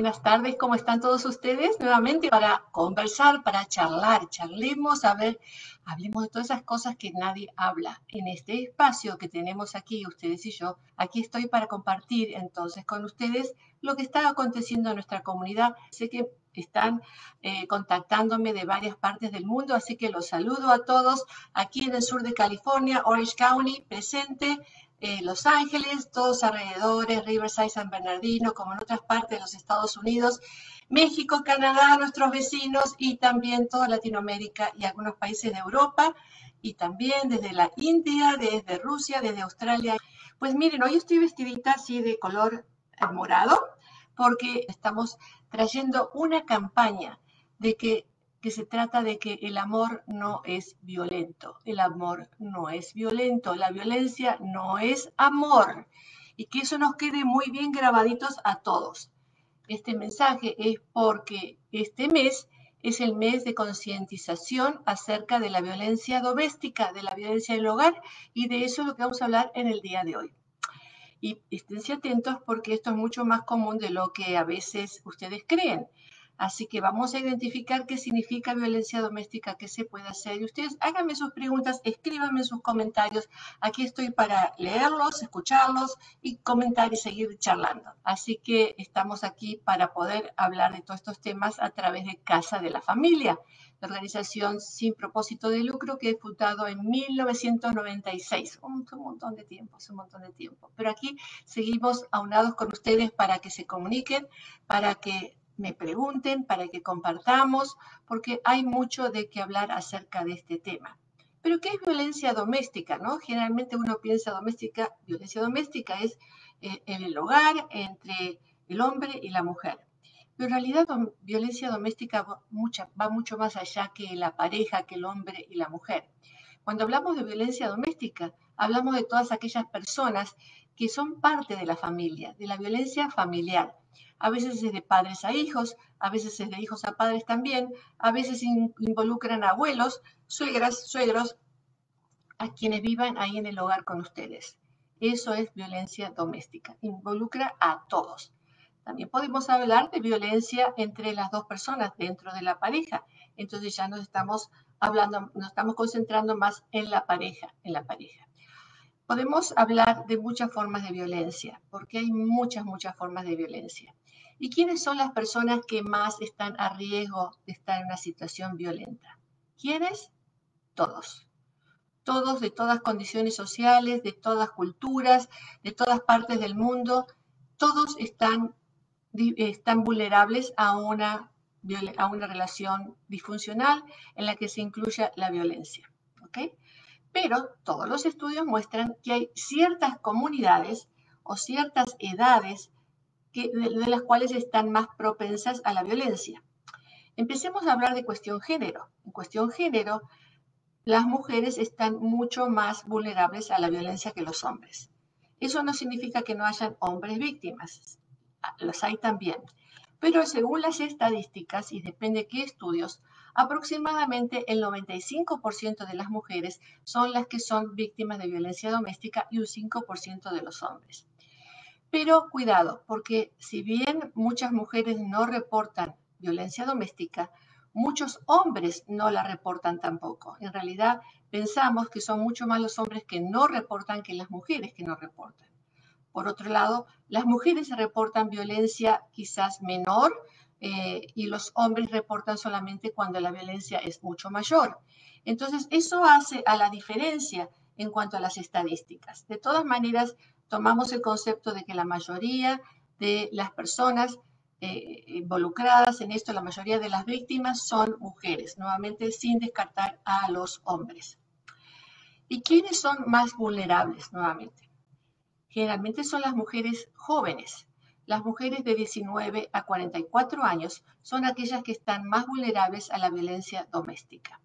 buenas tardes. ¿Cómo están todos ustedes? Nuevamente para conversar, para charlar. Charlemos, a ver, hablemos de todas esas cosas que nadie habla. En este espacio que tenemos aquí, ustedes y yo, aquí estoy para compartir entonces con ustedes lo que está aconteciendo en nuestra comunidad. Sé que están eh, contactándome de varias partes del mundo, así que los saludo a todos aquí en el sur de California, Orange County, presente. Eh, los Ángeles, todos alrededores, Riverside, San Bernardino, como en otras partes de los Estados Unidos, México, Canadá, nuestros vecinos y también toda Latinoamérica y algunos países de Europa y también desde la India, desde Rusia, desde Australia. Pues miren, hoy estoy vestidita así de color morado porque estamos trayendo una campaña de que que se trata de que el amor no es violento. El amor no es violento. La violencia no es amor. Y que eso nos quede muy bien grabaditos a todos. Este mensaje es porque este mes es el mes de concientización acerca de la violencia doméstica, de la violencia en el hogar, y de eso es lo que vamos a hablar en el día de hoy. Y esténse atentos porque esto es mucho más común de lo que a veces ustedes creen. Así que vamos a identificar qué significa violencia doméstica, qué se puede hacer. Y ustedes háganme sus preguntas, escríbanme sus comentarios. Aquí estoy para leerlos, escucharlos y comentar y seguir charlando. Así que estamos aquí para poder hablar de todos estos temas a través de Casa de la Familia, la organización sin propósito de lucro que he fundado en 1996. Un, un montón de tiempo, es un montón de tiempo. Pero aquí seguimos aunados con ustedes para que se comuniquen, para que me pregunten, para que compartamos, porque hay mucho de qué hablar acerca de este tema. Pero ¿qué es violencia doméstica? No? Generalmente uno piensa doméstica, violencia doméstica es eh, en el hogar entre el hombre y la mujer. Pero en realidad violencia doméstica va, va mucho más allá que la pareja, que el hombre y la mujer. Cuando hablamos de violencia doméstica, hablamos de todas aquellas personas que son parte de la familia, de la violencia familiar a veces es de padres a hijos, a veces es de hijos a padres también, a veces involucran abuelos, suegras, suegros, a quienes vivan ahí en el hogar con ustedes. Eso es violencia doméstica, involucra a todos. También podemos hablar de violencia entre las dos personas dentro de la pareja. Entonces ya nos estamos hablando, nos estamos concentrando más en la pareja, en la pareja. Podemos hablar de muchas formas de violencia, porque hay muchas, muchas formas de violencia. ¿Y quiénes son las personas que más están a riesgo de estar en una situación violenta? ¿Quiénes? Todos. Todos de todas condiciones sociales, de todas culturas, de todas partes del mundo, todos están, están vulnerables a una, a una relación disfuncional en la que se incluya la violencia. Pero todos los estudios muestran que hay ciertas comunidades o ciertas edades de, las cuales están más propensas a la violencia. Empecemos a hablar de cuestión género. En cuestión género, las mujeres están mucho más vulnerables a la violencia que los hombres. Eso no significa que no hayan hombres víctimas, los hay también. Pero según las estadísticas, y depende de qué estudios, aproximadamente el 95% de las mujeres son las que son víctimas de violencia doméstica y un 5% de los hombres. Pero cuidado, porque si bien muchas mujeres no reportan violencia doméstica, muchos hombres no la reportan tampoco. En realidad pensamos que son mucho más los hombres que no reportan que las mujeres que no reportan. Por otro lado, las mujeres reportan violencia quizás menor eh, y los hombres reportan solamente cuando la violencia es mucho mayor. Entonces, eso hace a la diferencia en cuanto a las estadísticas. De todas maneras, tomamos el concepto de que la mayoría de las personas eh, involucradas en esto, la mayoría de las víctimas son mujeres, nuevamente sin descartar a los hombres. ¿Y quiénes son más vulnerables nuevamente? Generalmente son las mujeres jóvenes. Las mujeres de 19 a 44 años son aquellas que están más vulnerables a la violencia doméstica.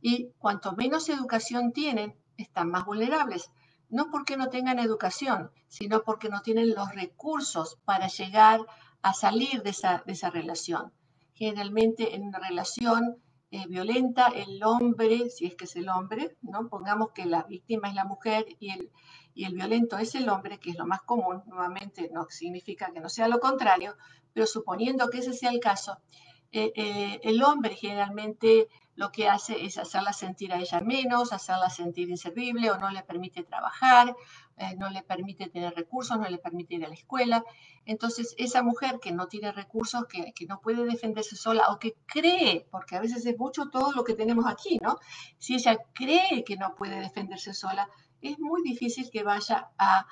Y cuanto menos educación tienen, están más vulnerables no porque no tengan educación, sino porque no tienen los recursos para llegar a salir de esa, relación. Generalmente en una relación eh, violenta, el hombre, si es que es el hombre, ¿no? pongamos que la víctima es la mujer y el, y el violento es el hombre, que es lo más común, nuevamente no significa que no sea lo contrario, pero suponiendo que ese sea el caso, eh, eh, el hombre generalmente lo que hace es hacerla sentir a ella menos, hacerla sentir inservible o no le permite trabajar, eh, no le permite tener recursos, no le permite ir a la escuela. Entonces, esa mujer que no tiene recursos, que, que, no puede defenderse sola o que cree, porque a veces es mucho todo lo que tenemos aquí, ¿no? Si ella cree que no puede defenderse sola, es muy difícil que vaya a,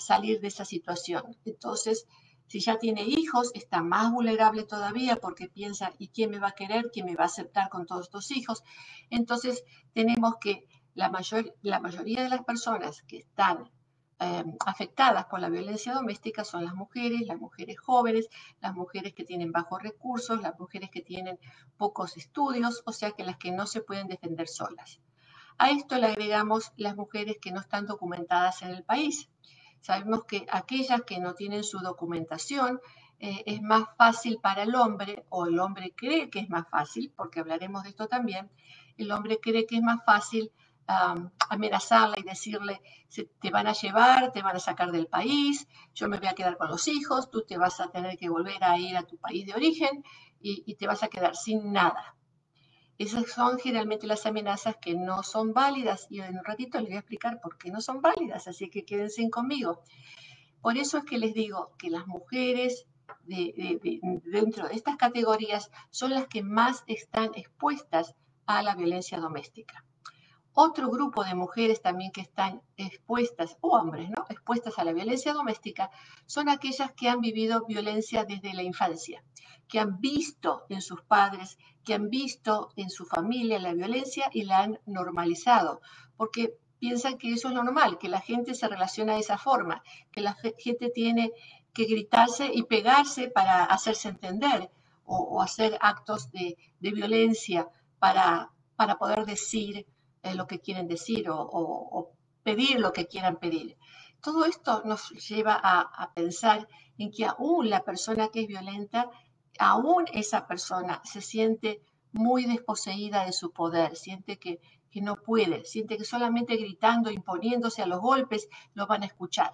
salir de esa situación. Entonces, si ya tiene hijos, está más vulnerable todavía porque piensa, ¿y quién me va a querer? ¿Quién me va a aceptar con todos estos hijos? Entonces, tenemos que la, mayor, la mayoría de las personas que están eh, afectadas por la violencia doméstica son las mujeres, las mujeres jóvenes, las mujeres que tienen bajos recursos, las mujeres que tienen pocos estudios, o sea que las que no se pueden defender solas. A esto le agregamos las mujeres que no están documentadas en el país. Sabemos que aquellas que no tienen su documentación eh, es más fácil para el hombre, o el hombre cree que es más fácil, porque hablaremos de esto también, el hombre cree que es más fácil amenazarla y decirle, te van a llevar, te van a sacar del país, yo me voy a quedar con los hijos, tú te vas a tener que volver a ir a tu país de origen y te vas a quedar sin nada. Esas son generalmente las amenazas que no son válidas y en un ratito les voy a explicar por qué no son válidas, así que quédense conmigo. Por eso es que les digo que las mujeres dentro de estas categorías son las que más están expuestas a la violencia doméstica. Otro grupo de mujeres también que están expuestas, o hombres, ¿no? Expuestas a la violencia doméstica, son aquellas que han vivido violencia desde la infancia, que han visto en sus padres, que han visto en su familia la violencia y la han normalizado, porque piensan que eso es lo normal, que la gente se relaciona de esa forma, que la gente tiene que gritarse y pegarse para hacerse entender o, hacer actos de, violencia para, para poder decir eh, lo que quieren decir o, pedir lo que quieran pedir. Todo esto nos lleva a, pensar en que aún la persona que es violenta, aún esa persona se siente muy desposeída de su poder, siente que, que no puede, siente que solamente gritando, imponiéndose a los golpes, lo van a escuchar.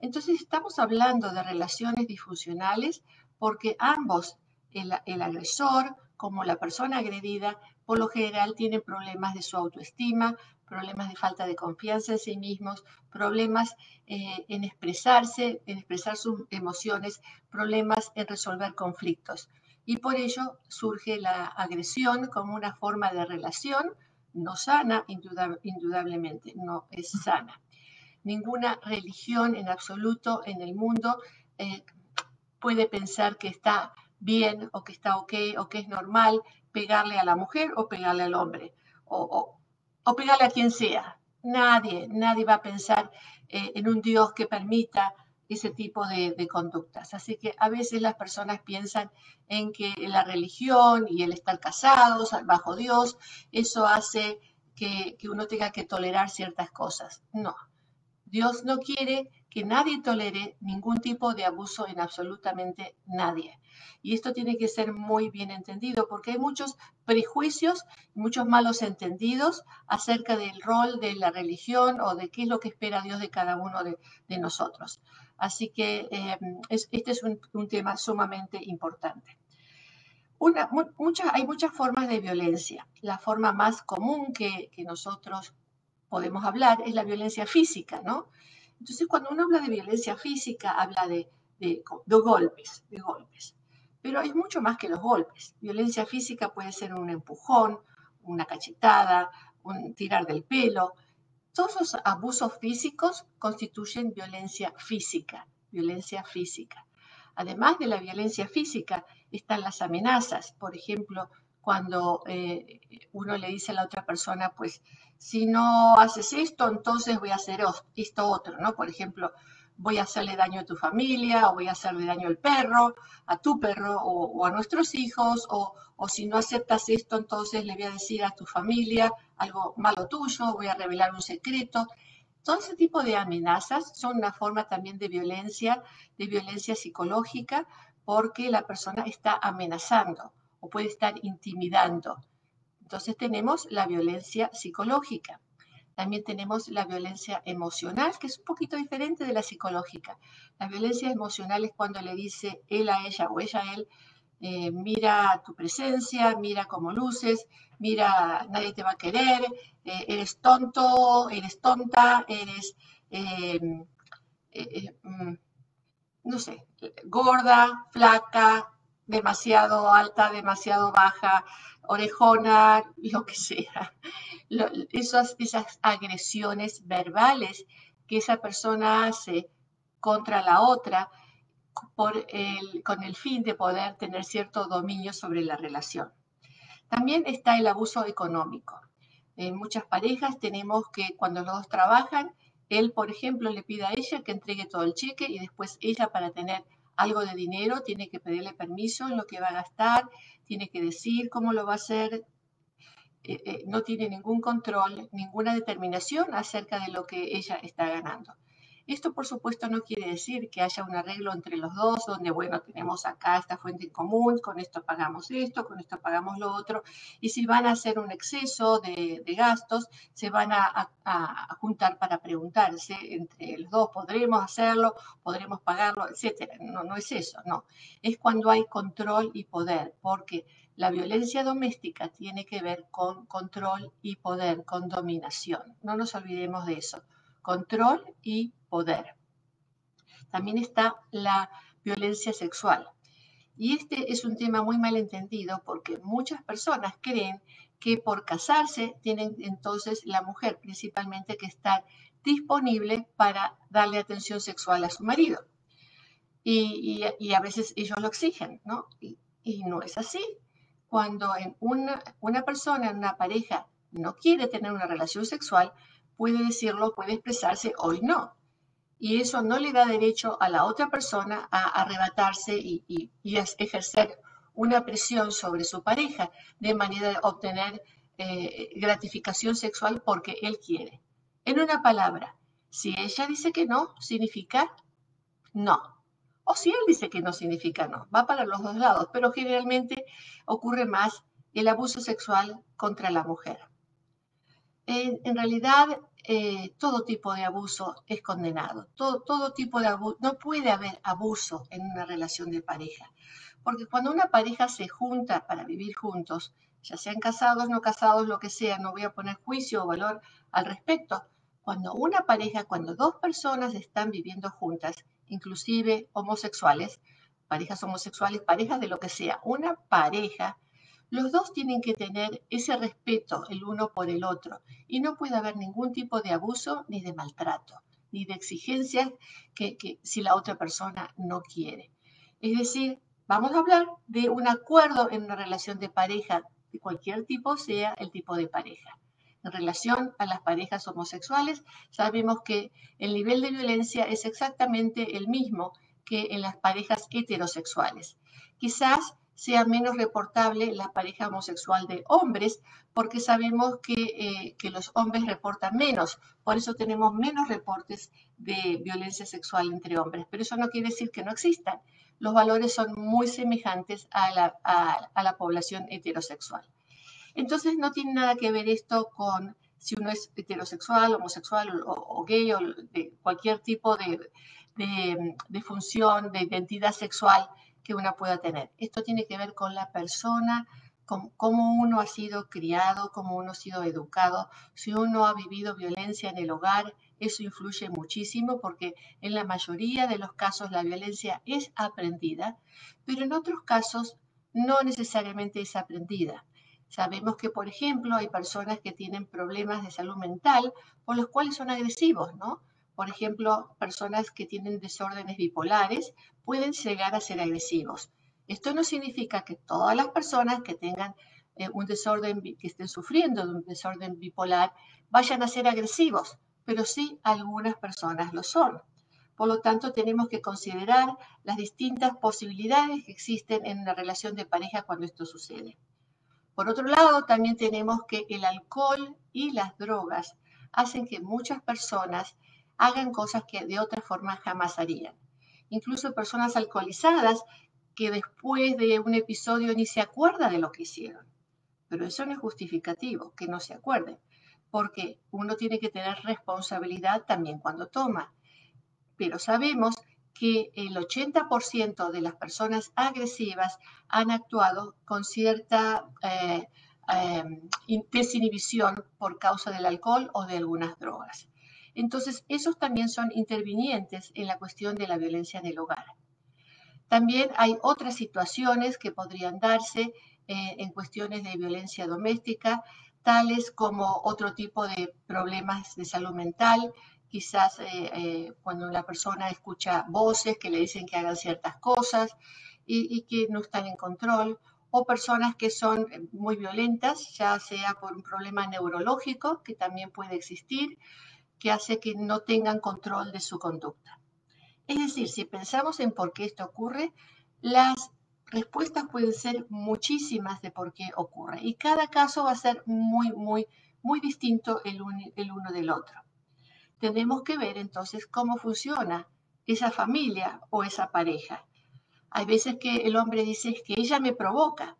Entonces estamos hablando de relaciones disfuncionales porque ambos, el, el agresor como la persona agredida, por lo general tienen problemas de su autoestima, problemas de falta de confianza en sí mismos, problemas eh, en expresarse, en expresar sus emociones, problemas en resolver conflictos. Y por ello surge la agresión como una forma de relación no sana, indudablemente, no es sana. Ninguna religión en absoluto en el mundo eh, puede pensar que está bien o que está ok o que es normal pegarle a la mujer o pegarle al hombre o, o, pegarle a quien sea. Nadie, nadie va a pensar eh, en un Dios que permita ese tipo de, conductas. Así que a veces las personas piensan en que la religión y el estar casados bajo Dios, eso hace que, que uno tenga que tolerar ciertas cosas. No, Dios no quiere que nadie tolere ningún tipo de abuso en absolutamente nadie. Y esto tiene que ser muy bien entendido porque hay muchos prejuicios, muchos malos entendidos acerca del rol de la religión o de qué es lo que espera Dios de cada uno de, nosotros. Así que em, este es un, tema sumamente importante. hay muchas formas de violencia. La forma más común que, que nosotros podemos hablar es la violencia física, ¿no? Entonces, cuando uno habla de violencia física, habla de, golpes, de golpes. Pero hay mucho más que los golpes. Violencia física puede ser un empujón, una cachetada, un tirar del pelo. Todos los abusos físicos constituyen violencia física, violencia física. Además de la violencia física, están las amenazas. Por ejemplo, cuando eh, uno le dice a la otra persona, pues si no haces esto, entonces voy a hacer esto otro, ¿no? Por ejemplo, voy a hacerle daño a tu familia o voy a hacerle daño al perro, a tu perro o, a nuestros hijos, o, si no aceptas esto, entonces le voy a decir a tu familia algo malo tuyo, voy a revelar un secreto. Todo ese tipo de amenazas son una forma también de violencia, de violencia psicológica, porque la persona está amenazando o puede estar intimidando. Entonces tenemos la violencia psicológica. También tenemos la violencia emocional, que es un poquito diferente de la psicológica. La violencia emocional es cuando le dice él a ella o ella a él, eh, mira tu presencia, mira cómo luces, mira, nadie te va a querer, eh, eres tonto, eres tonta, eres, eh, mm, no sé, gorda, flaca, demasiado alta, demasiado baja, orejona, lo que sea. esas, esas agresiones verbales que esa persona hace contra la otra por el, con el fin de poder tener cierto dominio sobre la relación. También está el abuso económico. En muchas parejas tenemos que cuando los dos trabajan, él, por ejemplo, le pide a ella que entregue todo el cheque y después ella para tener algo de dinero tiene que pedirle permiso en lo que va a gastar, tiene que decir cómo lo va a hacer, eh, eh, no tiene ningún control, ninguna determinación acerca de lo que ella está ganando. Esto, por supuesto, no quiere decir que haya un arreglo entre los dos, donde, bueno, tenemos acá esta fuente en común, con esto pagamos esto, con esto pagamos lo otro, y si van a hacer un exceso de, gastos, se van a, juntar para preguntarse entre los dos, ¿podremos hacerlo? ¿Podremos pagarlo? Etcétera. No, no es eso, no. Es cuando hay control y poder, porque la violencia doméstica tiene que ver con control y poder, con dominación. No nos olvidemos de eso control y poder. También está la violencia sexual. Y este es un tema muy mal entendido porque muchas personas creen que por casarse tienen entonces la mujer principalmente que estar disponible para darle atención sexual a su marido. Y, a veces ellos lo exigen, ¿no? Y, no es así. Cuando en una, una persona, en una pareja, no quiere tener una relación sexual, puede decirlo, puede expresarse, hoy no. Y eso no le da derecho a la otra persona a arrebatarse y, ejercer una presión sobre su pareja de manera de obtener eh, gratificación sexual porque él quiere. En una palabra, si ella dice que no, significa no. O si él dice que no, significa no. Va para los dos lados, pero generalmente ocurre más el abuso sexual contra la mujer. en realidad, eh, todo tipo de abuso es condenado. Todo, todo tipo de abuso, no puede haber abuso en una relación de pareja. Porque cuando una pareja se junta para vivir juntos, ya sean casados, no casados, lo que sea, no voy a poner juicio o valor al respecto. Cuando una pareja, cuando dos personas están viviendo juntas, inclusive homosexuales, parejas homosexuales, parejas de lo que sea, una pareja los dos tienen que tener ese respeto el uno por el otro y no puede haber ningún tipo de abuso ni de maltrato, ni de exigencias que, si la otra persona no quiere. Es decir, vamos a hablar de un acuerdo en una relación de pareja de cualquier tipo, sea el tipo de pareja. En relación a las parejas homosexuales, sabemos que el nivel de violencia es exactamente el mismo que en las parejas heterosexuales. Quizás sea menos reportable la pareja homosexual de hombres, porque sabemos eh, que, los hombres reportan menos. Por eso tenemos menos reportes de violencia sexual entre hombres. Pero eso no quiere decir que no existan. Los valores son muy semejantes a la, población heterosexual. Entonces no tiene nada que ver esto con si uno es heterosexual, homosexual o, gay o de cualquier tipo de, de función, de identidad sexual que una pueda tener. Esto tiene que ver con la persona, con cómo uno ha sido criado, cómo uno ha sido educado. Si uno ha vivido violencia en el hogar, eso influye muchísimo porque en la mayoría de los casos la violencia es aprendida, pero en otros casos no necesariamente es aprendida. Sabemos que, por ejemplo, hay personas que tienen problemas de salud mental por los cuales son agresivos, ¿no? por ejemplo, personas que tienen desórdenes bipolares pueden llegar a ser agresivos. Esto no significa que todas las personas que tengan eh, un desorden, que estén sufriendo de un desorden bipolar, vayan a ser agresivos, pero sí algunas personas lo son. Por lo tanto, tenemos que considerar las distintas posibilidades que existen en una relación de pareja cuando esto sucede. Por otro lado, también tenemos que el alcohol y las drogas hacen que muchas personas hagan cosas que de otra forma jamás harían. Incluso personas alcoholizadas que después de un episodio ni se acuerdan de lo que hicieron. Pero eso no es justificativo, que no se acuerden. porque uno tiene que tener responsabilidad también cuando toma. Pero sabemos que el 80% de las personas agresivas han actuado con cierta eh, eh, desinhibición por causa del alcohol o de algunas drogas. Entonces, esos también son intervinientes en la cuestión de la violencia en el hogar. También hay otras situaciones que podrían darse eh, en cuestiones de violencia doméstica, tales como otro tipo de problemas de salud mental, quizás eh, eh, cuando la persona escucha voces que le dicen que hagan ciertas cosas y, que no están en control, o personas que son muy violentas, ya sea por un problema neurológico que también puede existir, que hace que no tengan control de su conducta. Es decir, si pensamos en por qué esto ocurre, las respuestas pueden ser muchísimas de por qué ocurre y cada caso va a ser muy, muy, muy distinto el, uno del otro tenemos que ver entonces cómo funciona esa familia o esa pareja. Hay veces que el hombre dice que ella me provoca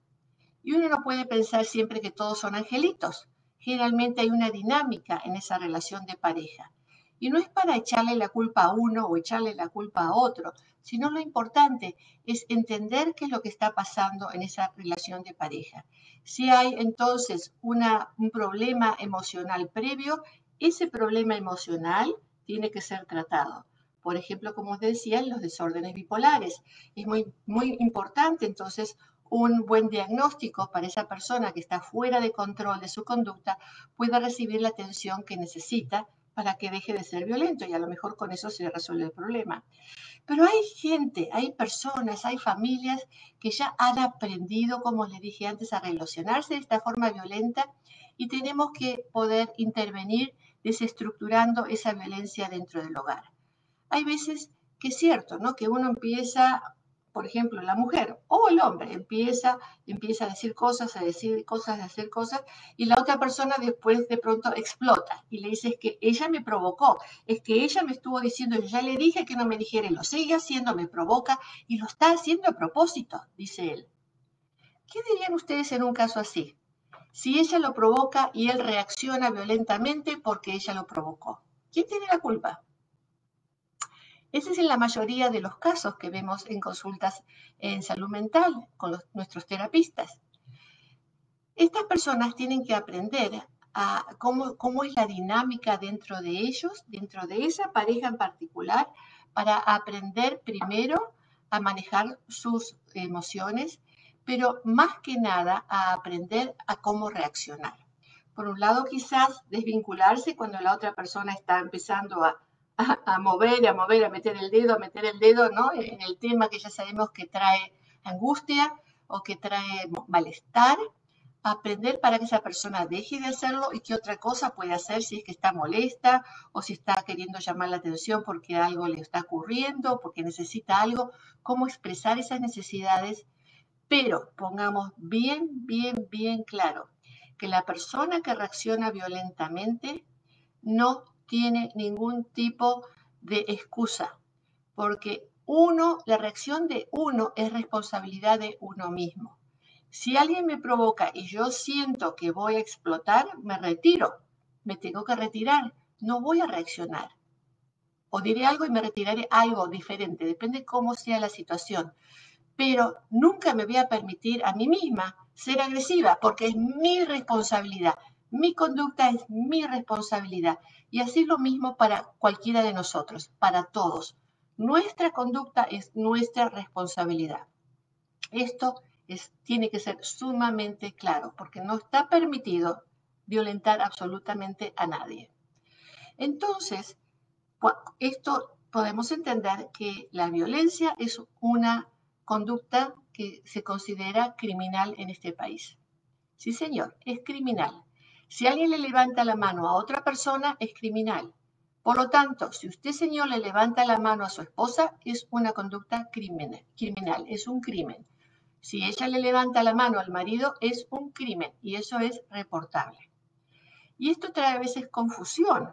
y uno no puede pensar siempre que todos son angelitos. Generalmente hay una dinámica en esa relación de pareja. Y no es para echarle la culpa a uno o echarle la culpa a otro, sino lo importante es entender qué es lo que está pasando en esa relación de pareja. Si hay entonces una, un problema emocional previo, ese problema emocional tiene que ser tratado. Por ejemplo, como os decía, en los desórdenes bipolares. Es muy, muy importante entonces un buen diagnóstico para esa persona que está fuera de control de su conducta pueda recibir la atención que necesita para que deje de ser violento y a lo mejor con eso se resuelve el problema. Pero hay gente, hay personas, hay familias que ya han aprendido, como les dije antes, a relacionarse de esta forma violenta y tenemos que poder intervenir desestructurando esa violencia dentro del hogar. Hay veces que es cierto, ¿no? Que uno empieza, por ejemplo, la mujer o el hombre empieza, empieza a decir cosas, a decir cosas, a hacer cosas, y la otra persona después de pronto explota y le dice es que ella me provocó, es que ella me estuvo diciendo, yo ya le dije que no me dijera lo sigue haciendo, me provoca y lo está haciendo a propósito, dice él. ¿Qué dirían ustedes en un caso así? si ella lo provoca y él reacciona violentamente porque ella lo provocó. ¿Quién tiene la culpa? Ese es en la mayoría de los casos que vemos en consultas en salud mental con nuestros terapistas. Estas personas tienen que aprender cómo es la dinámica dentro de ellos, dentro de esa pareja en particular, para aprender primero a manejar sus emociones, pero más que nada a aprender a cómo reaccionar. Por un lado, quizás desvincularse cuando la otra persona está empezando a, a, mover, a mover, a meter el dedo, a meter el dedo, ¿no? En el tema que ya sabemos que trae angustia o que trae malestar, aprender para que esa persona deje de hacerlo y qué otra cosa puede hacer si es que está molesta o si está queriendo llamar la atención porque algo le está ocurriendo, porque necesita algo, cómo expresar esas necesidades pero pongamos bien, bien, bien claro que la persona que reacciona violentamente no tiene ningún tipo de excusa, porque uno, la reacción de uno es responsabilidad de uno mismo. Si alguien me provoca y yo siento que voy a explotar, me retiro, me tengo que retirar, no voy a reaccionar. O diré algo y me retiraré algo diferente, depende cómo sea la situación pero nunca me voy a permitir a mí misma ser agresiva porque es mi responsabilidad. Mi conducta es mi responsabilidad. Y así es lo mismo para cualquiera de nosotros, para todos. Nuestra conducta es nuestra responsabilidad. Esto es, tiene que ser sumamente claro porque no está permitido violentar absolutamente a nadie. Entonces, esto podemos entender que la violencia es una conducta que se considera criminal en este país. Sí, señor, es criminal. Si alguien le levanta la mano a otra persona, es criminal. Por lo tanto, si usted, señor, le levanta la mano a su esposa, es una conducta criminal, criminal, es un crimen. Si ella le levanta la mano al marido, es un crimen y eso es reportable. Y esto trae a veces confusión,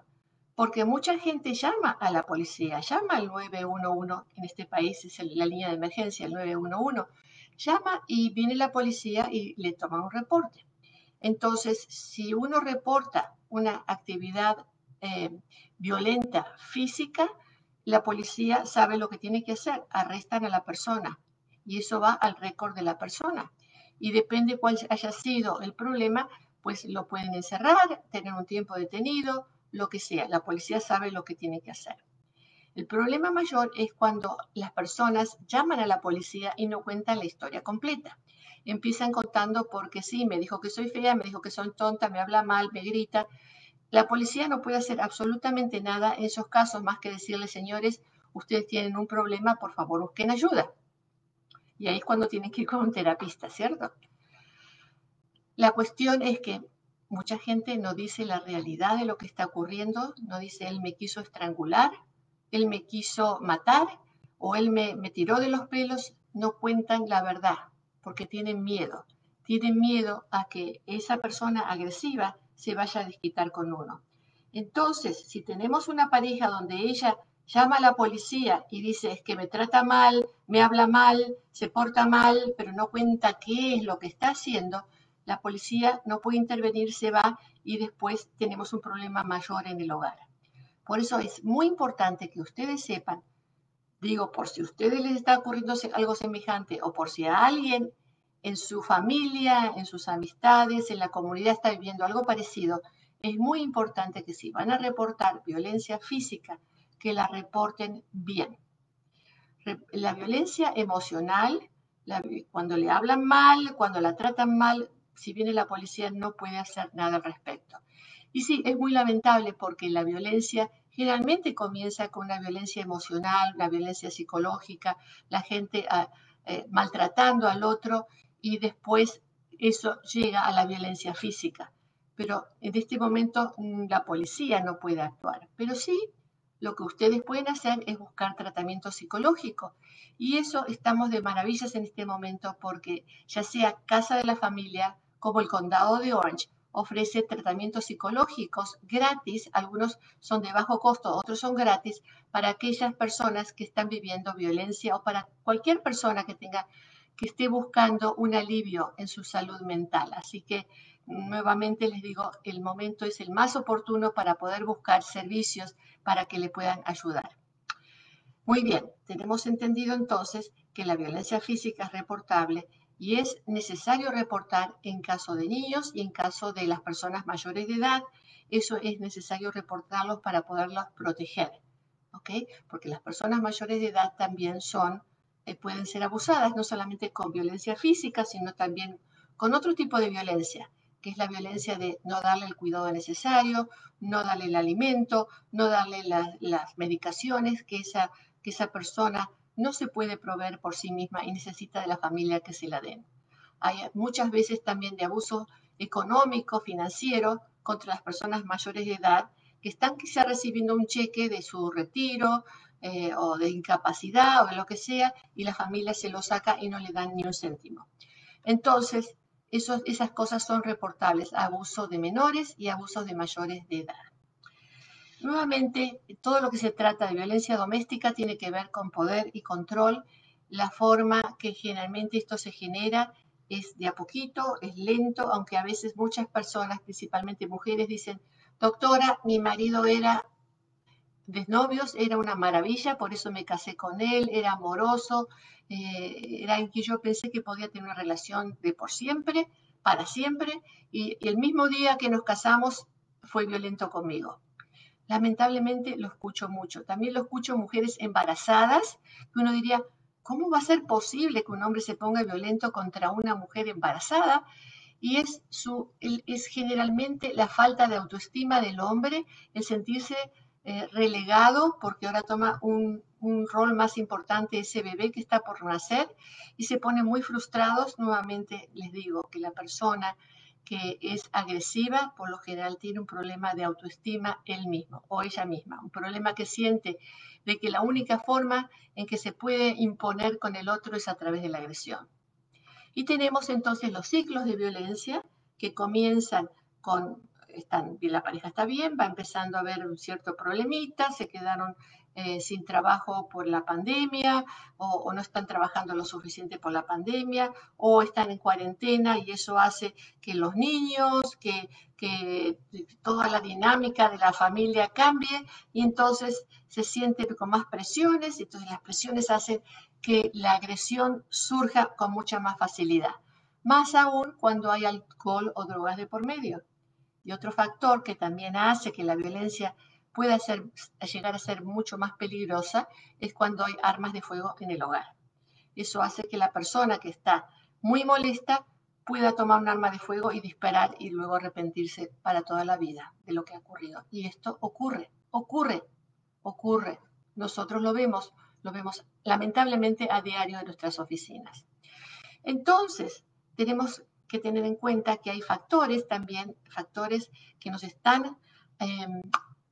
porque mucha gente llama a la policía, llama al 911, en este país es la línea de emergencia, el 911, llama y viene la policía y le toma un reporte. Entonces, si uno reporta una actividad eh, violenta física, la policía sabe lo que tiene que hacer, arrestan a la persona y eso va al récord de la persona. Y depende cuál haya sido el problema, pues lo pueden encerrar, tener un tiempo detenido, lo que sea. La policía sabe lo que tiene que hacer. El problema mayor es cuando las personas llaman a la policía y no cuentan la historia completa. Empiezan contando porque sí, me dijo que soy fea, me dijo que soy tonta, me habla mal, me grita. La policía no puede hacer absolutamente nada en esos casos más que decirle, señores, ustedes tienen un problema, por favor busquen ayuda. Y ahí es cuando tienen que ir con un terapista, ¿cierto? La cuestión es que mucha gente no dice la realidad de lo que está ocurriendo, no dice él me quiso estrangular, él me quiso matar o él me, me tiró de los pelos, no cuentan la verdad porque tienen miedo. Tienen miedo a que esa persona agresiva se vaya a desquitar con uno. Entonces, si tenemos una pareja donde ella llama a la policía y dice es que me trata mal, me habla mal, se porta mal, pero no cuenta qué es lo que está haciendo, la policía no puede intervenir, se va y después tenemos un problema mayor en el hogar. Por eso es muy importante que ustedes sepan, digo, por si a ustedes les está ocurriendo algo semejante o por si a alguien en su familia, en sus amistades, en la comunidad está viviendo algo parecido, es muy importante que si van a reportar violencia física, que la reporten bien. La violencia emocional, cuando le hablan mal, cuando la tratan mal, si viene la policía no puede hacer nada al respecto. Y sí, es muy lamentable porque la violencia generalmente comienza con una violencia emocional, una violencia psicológica, la gente ah, eh, maltratando al otro y después eso llega a la violencia física. Pero en este momento mm, la policía no puede actuar. Pero sí, lo que ustedes pueden hacer es buscar tratamiento psicológico. Y eso estamos de maravillas en este momento porque ya sea Casa de la Familia como el Condado de Orange ofrece tratamientos psicológicos gratis, algunos son de bajo costo, otros son gratis, para aquellas personas que están viviendo violencia o para cualquier persona que tenga que esté buscando un alivio en su salud mental. Así que nuevamente les digo, el momento es el más oportuno para poder buscar servicios para que le puedan ayudar. Muy bien, tenemos entendido entonces que la violencia física es reportable y es necesario reportar en caso de niños y en caso de las personas mayores de edad. Eso es necesario reportarlos para poderlos proteger, ¿ok? Porque las personas mayores de edad también son, eh, pueden ser abusadas, no solamente con violencia física, sino también con otro tipo de violencia, que es la violencia de no darle el cuidado necesario, no darle el alimento, no darle las medicaciones que esa, que esa persona no se puede proveer por sí misma y necesita de la familia que se la den. Hay muchas veces también de abuso económico, financiero contra las personas mayores de edad que están quizá recibiendo un cheque de su retiro eh, o de incapacidad o de lo que sea y la familia se lo saca y no le dan ni un céntimo. Entonces, esas cosas son reportables, abuso de menores y abusos de mayores de edad. Nuevamente, todo lo que se trata de violencia doméstica tiene que ver con poder y control. La forma que generalmente esto se genera es de a poquito, es lento, aunque a veces muchas personas, principalmente mujeres, dicen, doctora, mi marido era de novios, era una maravilla, por eso me casé con él, era amoroso, eh, era en que yo pensé que podía tener una relación de por siempre, para siempre, y el mismo día que nos casamos fue violento conmigo. Lamentablemente lo escucho mucho. También lo escucho mujeres embarazadas, que uno diría, ¿cómo va a ser posible que un hombre se ponga violento contra una mujer embarazada? Y es, su, es generalmente la falta de autoestima del hombre, el sentirse eh, relegado porque ahora toma un, un, rol más importante ese bebé que está por nacer y se pone muy frustrados. Nuevamente les digo que la persona que es agresiva, por lo general tiene un problema de autoestima él mismo o ella misma, un problema que siente de que la única forma en que se puede imponer con el otro es a través de la agresión. Y tenemos entonces los ciclos de violencia que comienzan con, están, la pareja está bien, va empezando a haber un cierto problemita, se quedaron eh, sin trabajo por la pandemia o, no están trabajando lo suficiente por la pandemia o están en cuarentena y eso hace que los niños, que, que toda la dinámica de la familia cambie y entonces se siente con más presiones y entonces las presiones hacen que la agresión surja con mucha más facilidad, más aún cuando hay alcohol o drogas de por medio. Y otro factor que también hace que la violencia pueda ser, llegar a ser mucho más peligrosa es cuando hay armas de fuego en el hogar. Eso hace que la persona que está muy molesta pueda tomar un arma de fuego y disparar y luego arrepentirse para toda la vida de lo que ha ocurrido. Y esto ocurre, ocurre, ocurre. Nosotros lo vemos, lo vemos lamentablemente a diario en nuestras oficinas. Entonces, tenemos que tener en cuenta que hay factores también, factores que nos están em,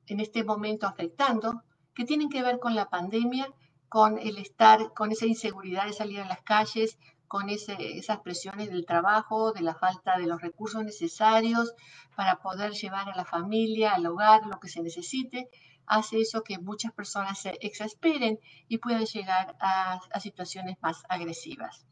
en este momento afectando, que tienen que ver con la pandemia, con el estar, con esa inseguridad de salir a las calles, con esas presiones del trabajo, de la falta de los recursos necesarios para poder llevar a la familia, al hogar, lo que se necesite, hace eso que muchas personas se exasperen y puedan llegar a, a situaciones más agresivas.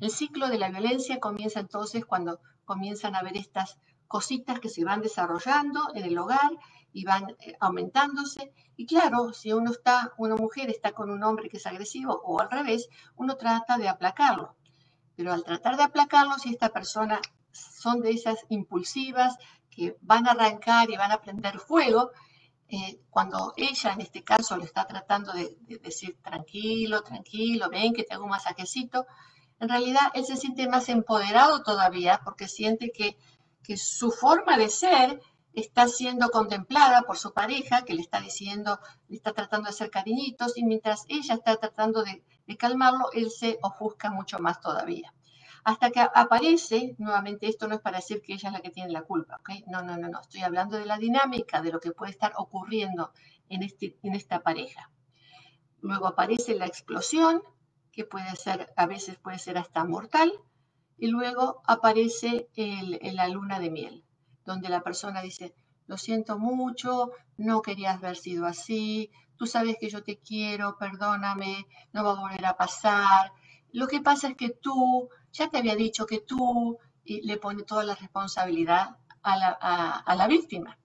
El ciclo de la violencia comienza entonces cuando comienzan a haber estas cositas que se van desarrollando en el hogar y van eh, aumentándose. Y claro, si uno está, una mujer está con un hombre que es agresivo o al revés, uno trata de aplacarlo. Pero al tratar de aplacarlo, si esta persona son de esas impulsivas que van a arrancar y van a prender fuego, eh, cuando ella en este caso lo está tratando de, decir tranquilo, tranquilo, ven que te hago un masajecito, en realidad él se siente más empoderado todavía porque siente que, que su forma de ser está siendo contemplada por su pareja, que le está diciendo, le está tratando de hacer cariñitos, y mientras ella está tratando de, calmarlo, él se ofusca mucho más todavía. Hasta que aparece, nuevamente esto no es para decir que ella es la que tiene la culpa, ¿ok? No, no, no, no, estoy hablando de la dinámica, de lo que puede estar ocurriendo en, este, en esta pareja. Luego aparece la explosión, que puede ser, a veces puede ser hasta mortal, y luego aparece la luna de miel donde la persona dice, lo siento mucho, no querías haber sido así, tú sabes que yo te quiero, perdóname, no va a volver a pasar. Lo que pasa es que tú, ya te había dicho que tú, y le pone toda la responsabilidad a la, a la víctima.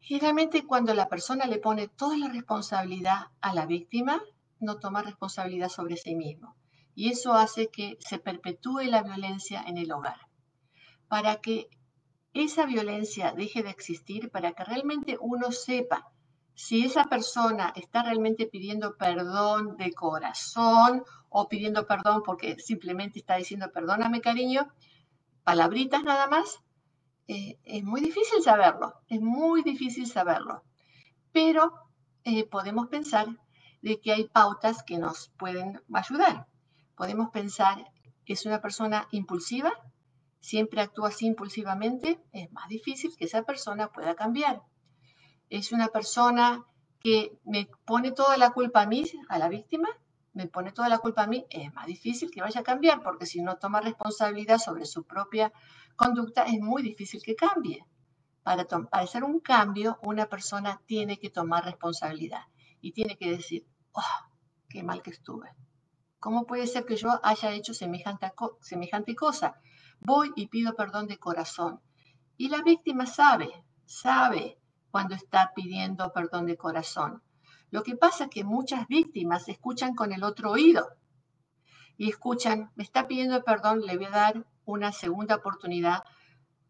Generalmente cuando la persona le pone toda la responsabilidad a la víctima, no toma responsabilidad sobre sí mismo. Y eso hace que se perpetúe la violencia en el hogar. Para que esa violencia deje de existir para que realmente uno sepa si esa persona está realmente pidiendo perdón de corazón o pidiendo perdón porque simplemente está diciendo perdóname cariño, palabritas nada más, eh, es muy difícil saberlo, es muy difícil saberlo. Pero eh, podemos pensar de que hay pautas que nos pueden ayudar. Podemos pensar, ¿es una persona impulsiva? Siempre actúa así impulsivamente, es más difícil que esa persona pueda cambiar. Es una persona que me pone toda la culpa a mí, a la víctima, me pone toda la culpa a mí, es más difícil que vaya a cambiar, porque si no toma responsabilidad sobre su propia conducta, es muy difícil que cambie. Para, para hacer un cambio, una persona tiene que tomar responsabilidad y tiene que decir, oh, qué mal que estuve. ¿Cómo puede ser que yo haya hecho semejante, semejante cosa? Voy y pido perdón de corazón. Y la víctima sabe, sabe cuando está pidiendo perdón de corazón. Lo que pasa es que muchas víctimas escuchan con el otro oído y escuchan, me está pidiendo perdón, le voy a dar una segunda oportunidad,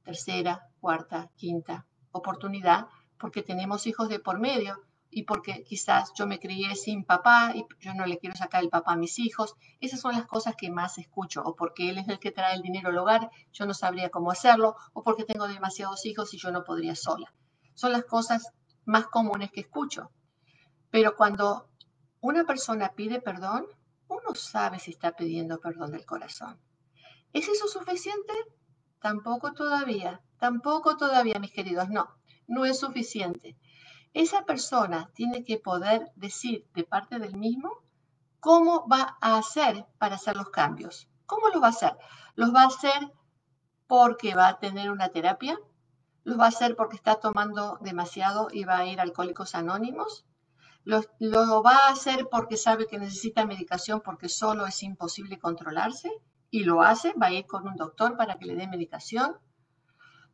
tercera, cuarta, quinta oportunidad, porque tenemos hijos de por medio y porque quizás yo me crié sin papá y yo no le quiero sacar el papá a mis hijos. Esas son las cosas que más escucho, o porque él es el que trae el dinero al hogar, yo no sabría cómo hacerlo, o porque tengo demasiados hijos y yo no podría sola. Son las cosas más comunes que escucho. Pero cuando una persona pide perdón, uno sabe si está pidiendo perdón del corazón. ¿Es eso suficiente? Tampoco todavía, tampoco todavía, mis queridos, no, no es suficiente esa persona tiene que poder decir de parte del mismo cómo va a hacer para hacer los cambios. ¿Cómo los va a hacer? Los va a hacer porque va a tener una terapia, lo va a hacer porque está tomando demasiado y va a ir a Alcohólicos Anónimos, lo, lo, va a hacer porque sabe que necesita medicación porque solo es imposible controlarse y lo hace, va a ir con un doctor para que le dé medicación,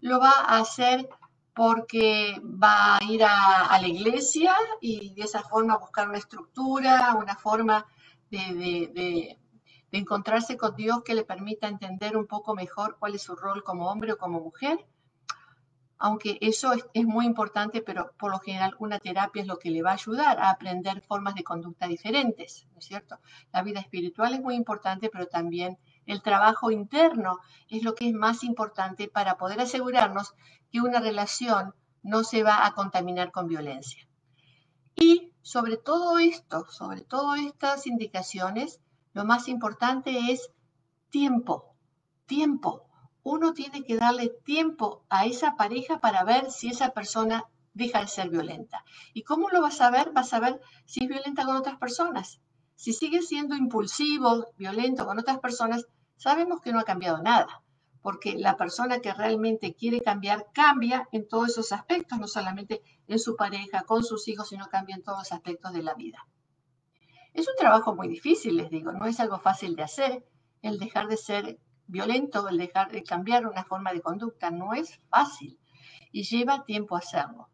lo va a hacer porque va a ir a, la iglesia y de esa forma buscar una estructura, una forma de, encontrarse con Dios que le permita entender un poco mejor cuál es su rol como hombre o como mujer. Aunque eso es, es muy importante, pero por lo general una terapia es lo que le va a ayudar a aprender formas de conducta diferentes, ¿no es cierto? La vida espiritual es muy importante, pero también el trabajo interno es lo que es más importante para poder asegurarnos que una relación no se va a contaminar con violencia. Y sobre todo esto, sobre todas estas indicaciones, lo más importante es tiempo, tiempo. Uno tiene que darle tiempo a esa pareja para ver si esa persona deja de ser violenta. ¿Y cómo lo vas a ver? Vas a ver si es violenta con otras personas. Si sigue siendo impulsivo, violento con otras personas, sabemos que no ha cambiado nada, porque la persona que realmente quiere cambiar cambia en todos esos aspectos, no solamente en su pareja, con sus hijos, sino cambia en todos los aspectos de la vida. Es un trabajo muy difícil, les digo, no es algo fácil de hacer, el dejar de ser violento, el dejar de cambiar una forma de conducta, no es fácil y lleva tiempo hacerlo.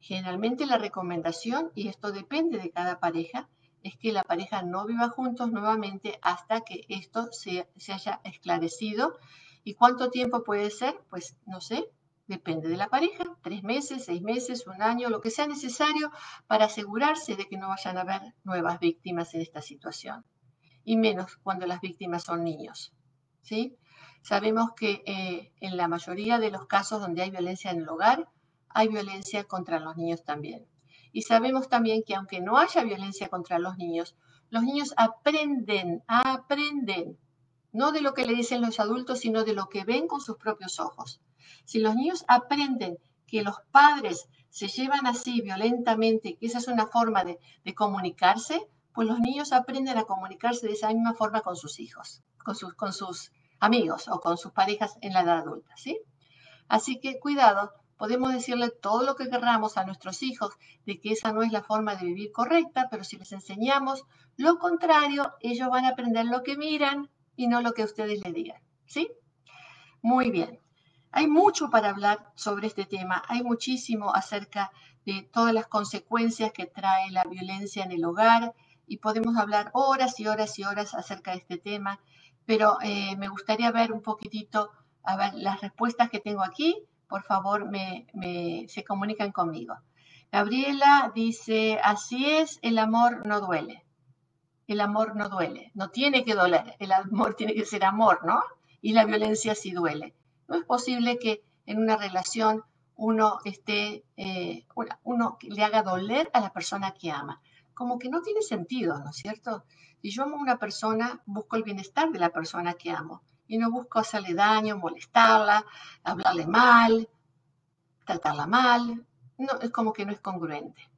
Generalmente la recomendación, y esto depende de cada pareja, es que la pareja no viva juntos nuevamente hasta que esto se, haya esclarecido. ¿Y cuánto tiempo puede ser? Pues no sé, depende de la pareja, tres meses, seis meses, un año, lo que sea necesario para asegurarse de que no vayan a haber nuevas víctimas en esta situación. Y menos cuando las víctimas son niños. ¿sí? Sabemos que eh, en la mayoría de los casos donde hay violencia en el hogar, hay violencia contra los niños también. Y sabemos también que aunque no haya violencia contra los niños, los niños aprenden, aprenden, no de lo que le dicen los adultos, sino de lo que ven con sus propios ojos. Si los niños aprenden que los padres se llevan así violentamente, que esa es una forma de, comunicarse, pues los niños aprenden a comunicarse de esa misma forma con sus hijos, con sus, con sus amigos o con sus parejas en la edad adulta, ¿sí? Así que cuidado, Podemos decirle todo lo que querramos a nuestros hijos de que esa no es la forma de vivir correcta, pero si les enseñamos lo contrario, ellos van a aprender lo que miran y no lo que ustedes les digan. ¿Sí? Muy bien. Hay mucho para hablar sobre este tema. Hay muchísimo acerca de todas las consecuencias que trae la violencia en el hogar y podemos hablar horas y horas y horas acerca de este tema, pero eh, me gustaría ver un poquitito a ver, las respuestas que tengo aquí por favor me, se comunican conmigo. Gabriela dice, así es, el amor no duele. El amor no duele, no tiene que doler, el amor tiene que ser amor, ¿no? Y la violencia sí duele. No es posible que en una relación uno esté, eh, uno le haga doler a la persona que ama. Como que no tiene sentido, ¿no es cierto? Si yo amo a una persona, busco el bienestar de la persona que amo y no busco hacerle daño, molestarla, hablarle mal, tratarla mal. No, es como que no es congruente.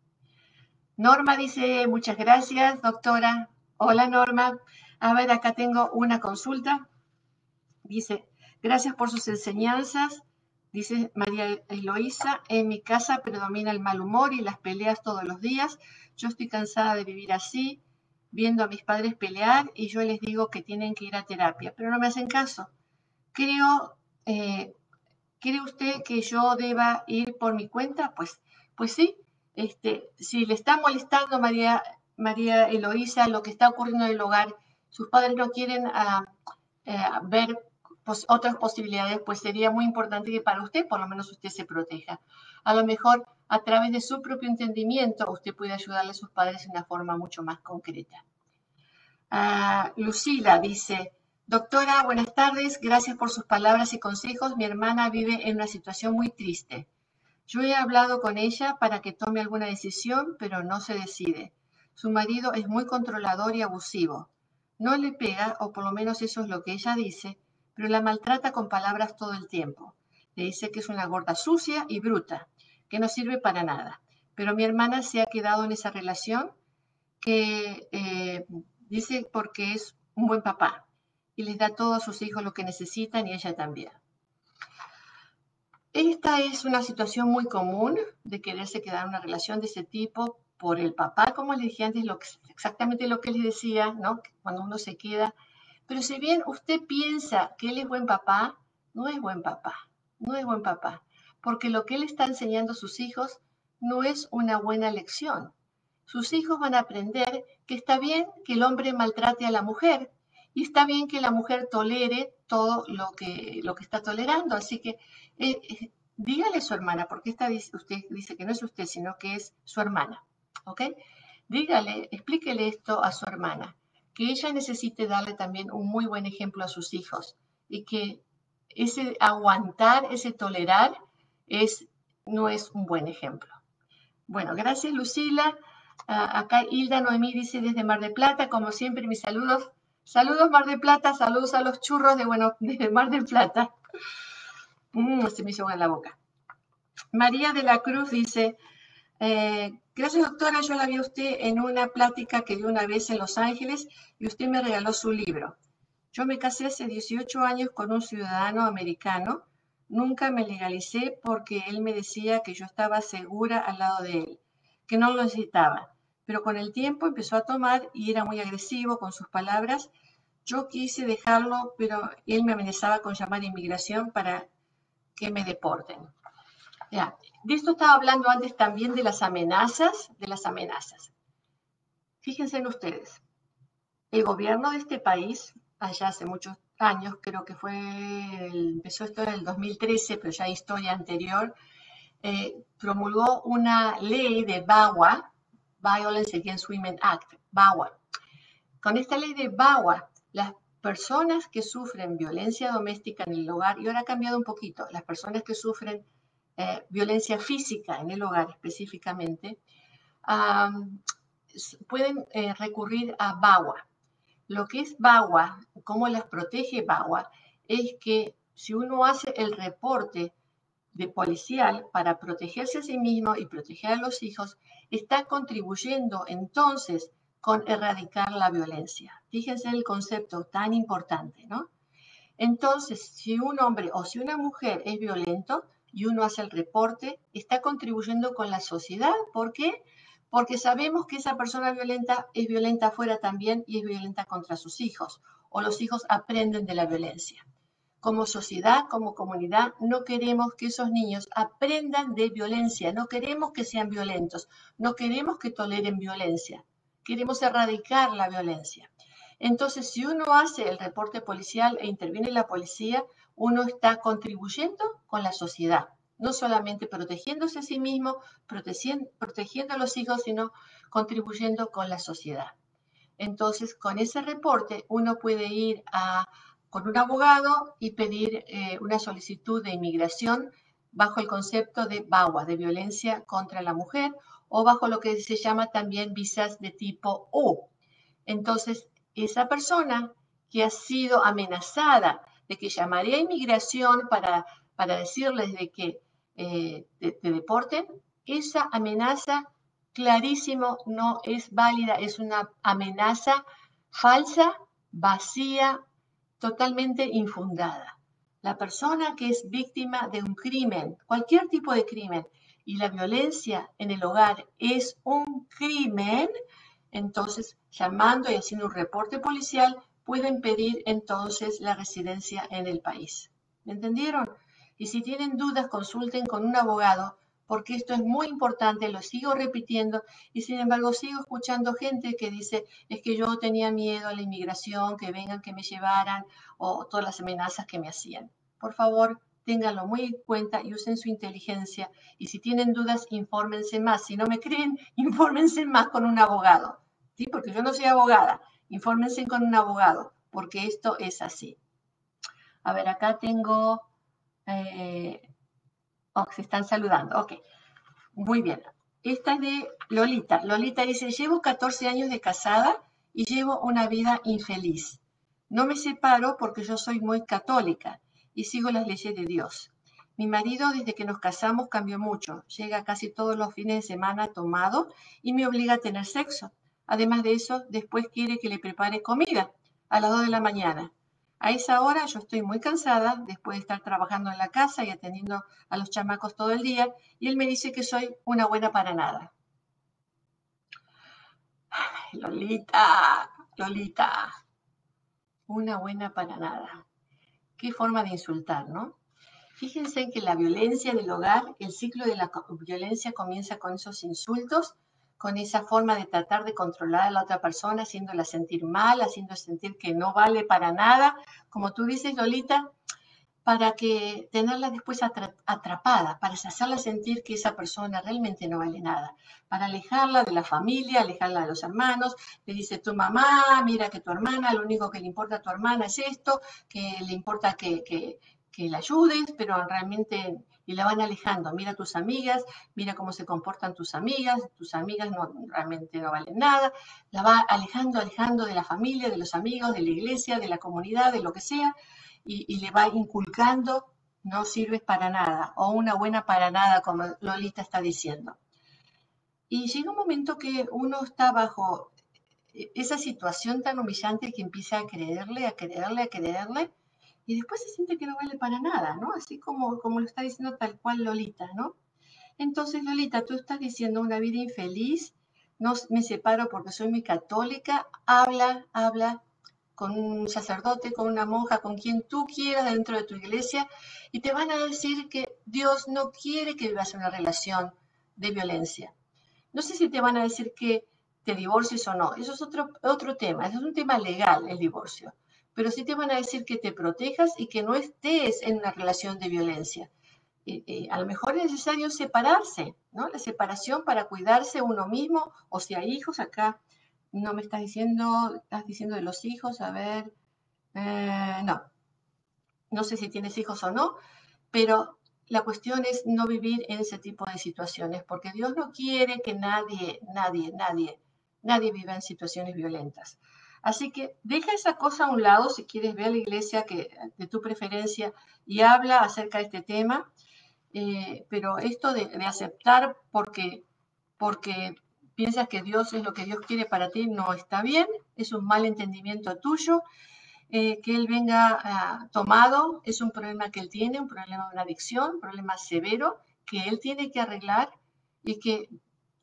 Norma dice, muchas gracias, doctora. Hola, Norma. A ver, acá tengo una consulta. Dice, gracias por sus enseñanzas. Dice María Eloísa, en mi casa predomina el mal humor y las peleas todos los días. Yo estoy cansada de vivir así viendo a mis padres pelear y yo les digo que tienen que ir a terapia, pero no me hacen caso. Creo, eh, ¿cree usted que yo deba ir por mi cuenta? Pues, pues sí, este, si le está molestando María, María Eloísa lo que está ocurriendo en el hogar, sus padres no quieren ah, eh, ver otras posibilidades, pues sería muy importante que para usted por lo menos usted se proteja. A lo mejor a través de su propio entendimiento, usted puede ayudarle a sus padres de una forma mucho más concreta. Ah, Lucila dice, doctora, buenas tardes, gracias por sus palabras y consejos. Mi hermana vive en una situación muy triste. Yo he hablado con ella para que tome alguna decisión, pero no se decide. Su marido es muy controlador y abusivo. No le pega, o por lo menos eso es lo que ella dice, pero la maltrata con palabras todo el tiempo. Le dice que es una gorda sucia y bruta que no sirve para nada. Pero mi hermana se ha quedado en esa relación que eh, dice porque es un buen papá y les da a todos sus hijos lo que necesitan y ella también. Esta es una situación muy común de quererse quedar en una relación de ese tipo por el papá, como les dije antes, exactamente lo que les decía, ¿no? Cuando uno se queda. Pero si bien usted piensa que él es buen papá, no es buen papá, no es buen papá, porque lo que él está enseñando a sus hijos no es una buena lección. Sus hijos van a aprender que está bien que el hombre maltrate a la mujer y está bien que la mujer tolere todo lo que, lo que está tolerando. Así que eh, eh, dígale a su hermana, porque esta, usted dice que no es usted, sino que es su hermana. ¿Ok? Dígale, explíquele esto a su hermana, que ella necesite darle también un muy buen ejemplo a sus hijos y que ese aguantar, ese tolerar, es, no es un buen ejemplo. Bueno, gracias Lucila. Ah, acá Hilda Noemí dice desde Mar de Plata, como siempre, mis saludos. Saludos Mar de Plata, saludos a los churros de, bueno, de Mar de Plata. Mm, se me hizo en la boca. María de la Cruz dice, eh, gracias doctora, yo la vi a usted en una plática que dio una vez en Los Ángeles y usted me regaló su libro. Yo me casé hace 18 años con un ciudadano americano. Nunca me legalicé porque él me decía que yo estaba segura al lado de él, que no lo necesitaba. Pero con el tiempo empezó a tomar y era muy agresivo con sus palabras. Yo quise dejarlo, pero él me amenazaba con llamar a inmigración para que me deporten. Ya. De esto estaba hablando antes también de las amenazas, de las amenazas. Fíjense en ustedes, el gobierno de este país allá hace muchos años, creo que fue, empezó esto en el 2013, pero ya historia anterior, eh, promulgó una ley de BAWA, Violence Against Women Act, BAWA. Con esta ley de BAWA, las personas que sufren violencia doméstica en el hogar, y ahora ha cambiado un poquito, las personas que sufren eh, violencia física en el hogar específicamente, pueden eh, recurrir a BAWA. Lo que es BAWA, cómo las protege BAWA, es que si uno hace el reporte de policial para protegerse a sí mismo y proteger a los hijos, está contribuyendo entonces con erradicar la violencia. Fíjense el concepto tan importante, ¿no? Entonces, si un hombre o si una mujer es violento y uno hace el reporte, está contribuyendo con la sociedad. ¿Por qué? porque sabemos que esa persona violenta es violenta afuera también y es violenta contra sus hijos, o los hijos aprenden de la violencia. Como sociedad, como comunidad, no queremos que esos niños aprendan de violencia, no queremos que sean violentos, no queremos que toleren violencia, queremos erradicar la violencia. Entonces, si uno hace el reporte policial e interviene la policía, uno está contribuyendo con la sociedad no solamente protegiéndose a sí mismo, protegiendo, a los hijos, sino contribuyendo con la sociedad. Entonces, con ese reporte, uno puede ir a, con un abogado y pedir eh, una solicitud de inmigración bajo el concepto de BAWA, de violencia contra la mujer, o bajo lo que se llama también visas de tipo U. Entonces, esa persona que ha sido amenazada de que llamaría a inmigración para, para decirles de que eh, de, deporten, esa amenaza clarísimo no es válida, es una amenaza falsa, vacía, totalmente infundada. La persona que es víctima de un crimen, cualquier tipo de crimen, y la violencia en el hogar es un crimen, entonces llamando y haciendo un reporte policial pueden pedir entonces la residencia en el país. ¿Me entendieron? Y si tienen dudas, consulten con un abogado, porque esto es muy importante, lo sigo repitiendo, y sin embargo sigo escuchando gente que dice, es que yo tenía miedo a la inmigración, que vengan, que me llevaran, o todas las amenazas que me hacían. Por favor, ténganlo muy en cuenta y usen su inteligencia. Y si tienen dudas, infórmense más. Si no me creen, infórmense más con un abogado. ¿sí? Porque yo no soy abogada. Infórmense con un abogado, porque esto es así. A ver, acá tengo eh, oh, se están saludando. Ok. Muy bien. Esta es de Lolita. Lolita dice, llevo 14 años de casada y llevo una vida infeliz. No me separo porque yo soy muy católica y sigo las leyes de Dios. Mi marido desde que nos casamos cambió mucho. Llega casi todos los fines de semana tomado y me obliga a tener sexo. Además de eso, después quiere que le prepare comida a las 2 de la mañana. A esa hora yo estoy muy cansada después de estar trabajando en la casa y atendiendo a los chamacos todo el día y él me dice que soy una buena para nada. Lolita, Lolita, una buena para nada. Qué forma de insultar, ¿no? Fíjense que la violencia del hogar, el ciclo de la violencia comienza con esos insultos, con esa forma de tratar de controlar a la otra persona, haciéndola sentir mal, haciendo sentir que no vale para nada, como tú dices, Lolita, para que tenerla después atrapada, para hacerla sentir que esa persona realmente no vale nada, para alejarla de la familia, alejarla de los hermanos. Le dice tu mamá, mira que tu hermana, lo único que le importa a tu hermana es esto, que le importa que, que, que la ayudes, pero realmente y la van alejando. Mira tus amigas, mira cómo se comportan tus amigas, tus amigas no, realmente no valen nada. La va alejando, alejando de la familia, de los amigos, de la iglesia, de la comunidad, de lo que sea, y, le va inculcando, no sirves para nada, o una buena para nada, como Lolita está diciendo. Y llega un momento que uno está bajo esa situación tan humillante que empieza a creerle, a creerle, a creerle, y después se siente que no vale para nada, ¿no? Así como, como lo está diciendo tal cual Lolita, ¿no? Entonces, Lolita, tú estás diciendo una vida infeliz, no me separo porque soy muy católica, habla, habla con un sacerdote, con una monja, con quien tú quieras dentro de tu iglesia, y te van a decir que Dios no quiere que vivas una relación de violencia. No sé si te van a decir que te divorcies o no, eso es otro, otro tema, eso es un tema legal, el divorcio pero sí te van a decir que te protejas y que no estés en una relación de violencia. a lo mejor es necesario separarse, ¿no? La separación para cuidarse uno mismo, o si hay hijos, acá no me estás diciendo, estás diciendo de los hijos, a ver, eh, no, no sé si tienes hijos o no, pero la cuestión es no vivir en ese tipo de situaciones, porque Dios no quiere que nadie, nadie, nadie, nadie viva en situaciones violentas. Así que deja esa cosa a un lado si quieres ver a la iglesia que, de tu preferencia y habla acerca de este tema. Eh, pero esto de, aceptar porque, porque piensas que Dios es lo que Dios quiere para ti no está bien, es un mal entendimiento tuyo. Eh, que él venga ah, tomado es un problema que él tiene, un problema de una adicción, un problema severo que él tiene que arreglar y que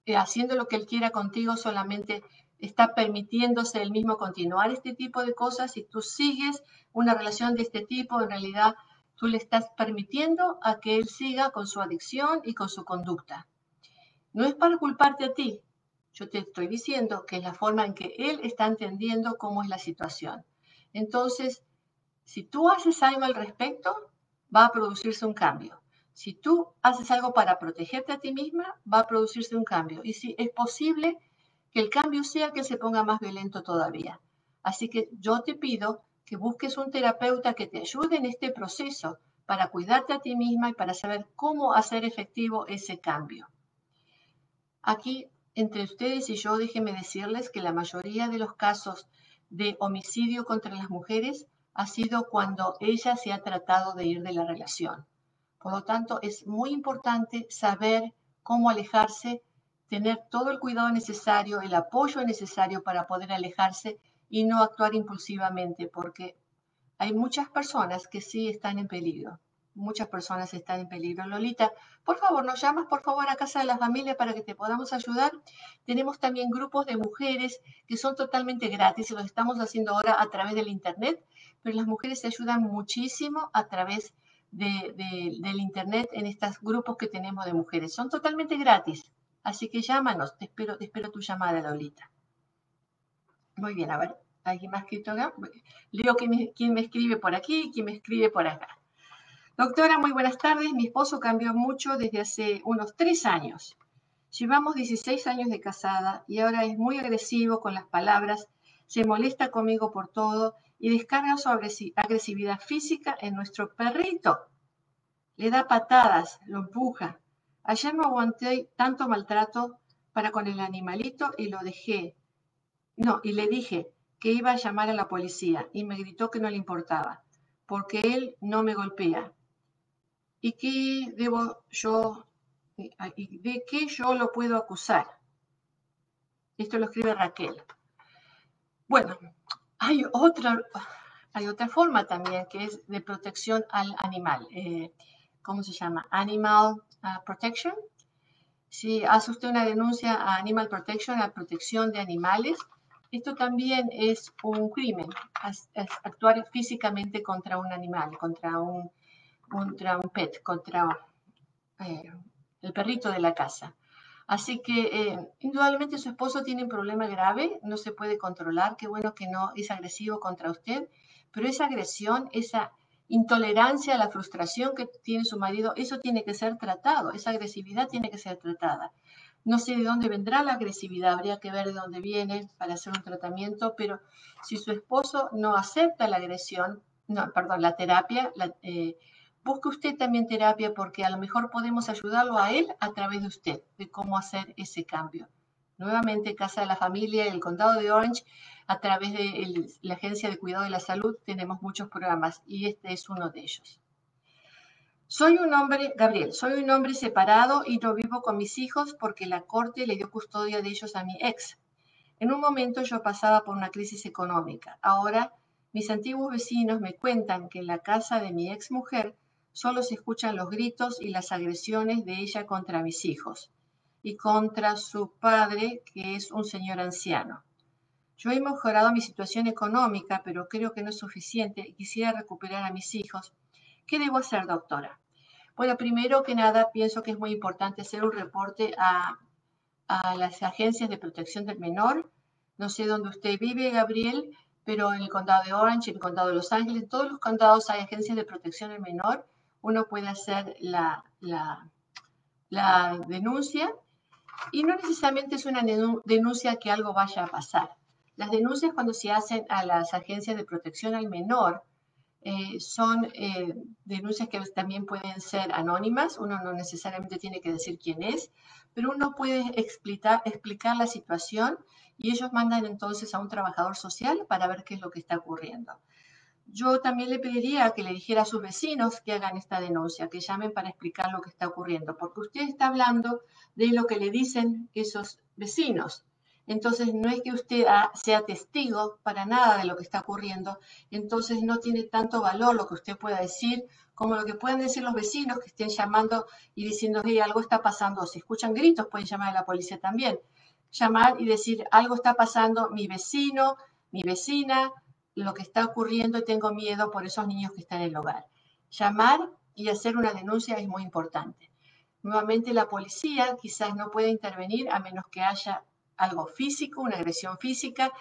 eh, haciendo lo que él quiera contigo solamente está permitiéndose el mismo continuar este tipo de cosas, y tú sigues una relación de este tipo, en realidad tú le estás permitiendo a que él siga con su adicción y con su conducta. No es para culparte a ti, yo te estoy diciendo que es la forma en que él está entendiendo cómo es la situación. Entonces, si tú haces algo al respecto, va a producirse un cambio. Si tú haces algo para protegerte a ti misma, va a producirse un cambio. Y si es posible, que el cambio sea que se ponga más violento todavía. Así que yo te pido que busques un terapeuta que te ayude en este proceso para cuidarte a ti misma y para saber cómo hacer efectivo ese cambio. Aquí, entre ustedes y yo, déjenme decirles que la mayoría de los casos de homicidio contra las mujeres ha sido cuando ella se ha tratado de ir de la relación. Por lo tanto, es muy importante saber cómo alejarse tener todo el cuidado necesario, el apoyo necesario para poder alejarse y no actuar impulsivamente, porque hay muchas personas que sí están en peligro. Muchas personas están en peligro. Lolita, por favor, nos llamas por favor a casa de la familia para que te podamos ayudar. Tenemos también grupos de mujeres que son totalmente gratis y los estamos haciendo ahora a través del Internet, pero las mujeres se ayudan muchísimo a través del Internet en estos grupos que tenemos de mujeres. Son totalmente gratis. Así que llámanos, te espero, espero tu llamada, Lolita. Muy bien, a ver, ¿alguien más escrito acá? Leo quién me, escribe por aquí y quién me escribe por acá. Doctora, muy buenas tardes. Mi esposo cambió mucho desde hace unos tres años. Llevamos 16 años de casada y ahora es muy agresivo con las palabras, se molesta conmigo por todo y descarga su agresividad física en nuestro perrito. Le da patadas, lo empuja, Ayer no aguanté tanto maltrato para con el animalito y lo dejé. No, y le dije que iba a llamar a la policía y me gritó que no le importaba, porque él no me golpea. ¿Y debo yo, de qué yo lo puedo acusar? Esto lo escribe Raquel. Bueno, hay otra, hay otra forma también que es de protección al animal. Eh, ¿Cómo se llama? Animal ah, Protection. Si hace usted una denuncia a Animal Protection, a protección de animales, esto también es un crimen, es, actuar físicamente contra un animal, contra un, contra un pet, contra eh, el perrito de la casa. Así que eh, indudablemente su esposo tiene un problema grave, no se puede controlar, qué bueno que no es agresivo contra usted, pero esa agresión, esa intolerancia a la frustración que tiene su marido, eso tiene que ser tratado, esa agresividad tiene que ser tratada. No sé de dónde vendrá la agresividad, habría que ver de dónde viene para hacer un tratamiento, pero si su esposo no acepta la agresión, no, perdón, la terapia, eh, busque usted también terapia porque a lo mejor podemos ayudarlo a él a través de usted, de cómo hacer ese cambio. Nuevamente, Casa de la Familia, el Condado de Orange, a través de la Agencia de Cuidado de la Salud, tenemos muchos programas y este es uno de ellos. Soy un hombre, Gabriel, soy un hombre separado y no vivo con mis hijos porque la corte le dio custodia de ellos a mi ex. En un momento yo pasaba por una crisis económica. Ahora mis antiguos vecinos me cuentan que en la casa de mi ex mujer solo se escuchan los gritos y las agresiones de ella contra mis hijos y contra su padre, que es un señor anciano. Yo he mejorado mi situación económica, pero creo que no es suficiente y quisiera recuperar a mis hijos ¿Qué debo hacer, doctora? Bueno, primero que nada, pienso que es muy importante hacer un reporte a, las agencias de protección del menor. No sé dónde usted vive, Gabriel, pero en el condado de Orange, en el condado de Los Ángeles, en todos los condados hay agencias de protección del menor. Uno puede hacer la, la, la denuncia y no necesariamente es una denuncia que algo vaya a pasar. Las denuncias cuando se hacen a las agencias de protección al menor, eh, son eh, denuncias que también pueden ser anónimas, uno no necesariamente tiene que decir quién es, pero uno puede explicar, explicar la situación y ellos mandan entonces a un trabajador social para ver qué es lo que está ocurriendo. Yo también le pediría que le dijera a sus vecinos que hagan esta denuncia, que llamen para explicar lo que está ocurriendo, porque usted está hablando de lo que le dicen esos vecinos. Entonces, no es que usted sea testigo para nada de lo que está ocurriendo, entonces no tiene tanto valor lo que usted pueda decir como lo que pueden decir los vecinos que estén llamando y diciendo, hey, algo está pasando. Si escuchan gritos, pueden llamar a la policía también. Llamar y decir, algo está pasando, mi vecino, mi vecina, lo que está ocurriendo y tengo miedo por esos niños que están en el hogar. Llamar y hacer una denuncia es muy importante. Nuevamente, la policía quizás no puede intervenir a menos que haya algo físico, una agresión física,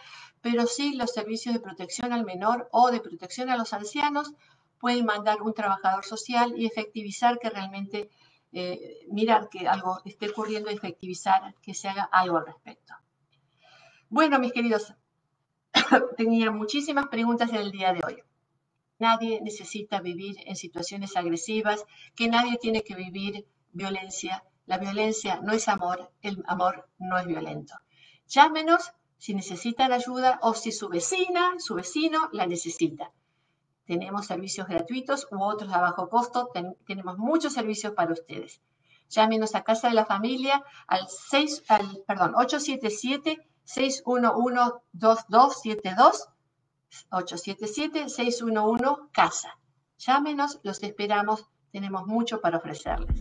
pero sí los servicios de protección al menor o de protección a los ancianos pueden mandar un trabajador social y efectivizar que realmente, eh, mirar que algo esté ocurriendo efectivizar que se haga algo al respecto. Bueno, mis queridos, tenía muchísimas preguntas en el día de hoy. Nadie necesita vivir en situaciones agresivas, que nadie tiene que vivir violencia. La violencia no es amor, el amor no es violento. Llámenos si necesitan ayuda o si su vecina, su vecino la necesita. Tenemos servicios gratuitos u otros a bajo costo. tenemos muchos servicios para ustedes. Llámenos a Casa de la Familia al, 6, al perdón, 877-611-2272. 877-611-CASA. Llámenos, los esperamos. Tenemos mucho para ofrecerles.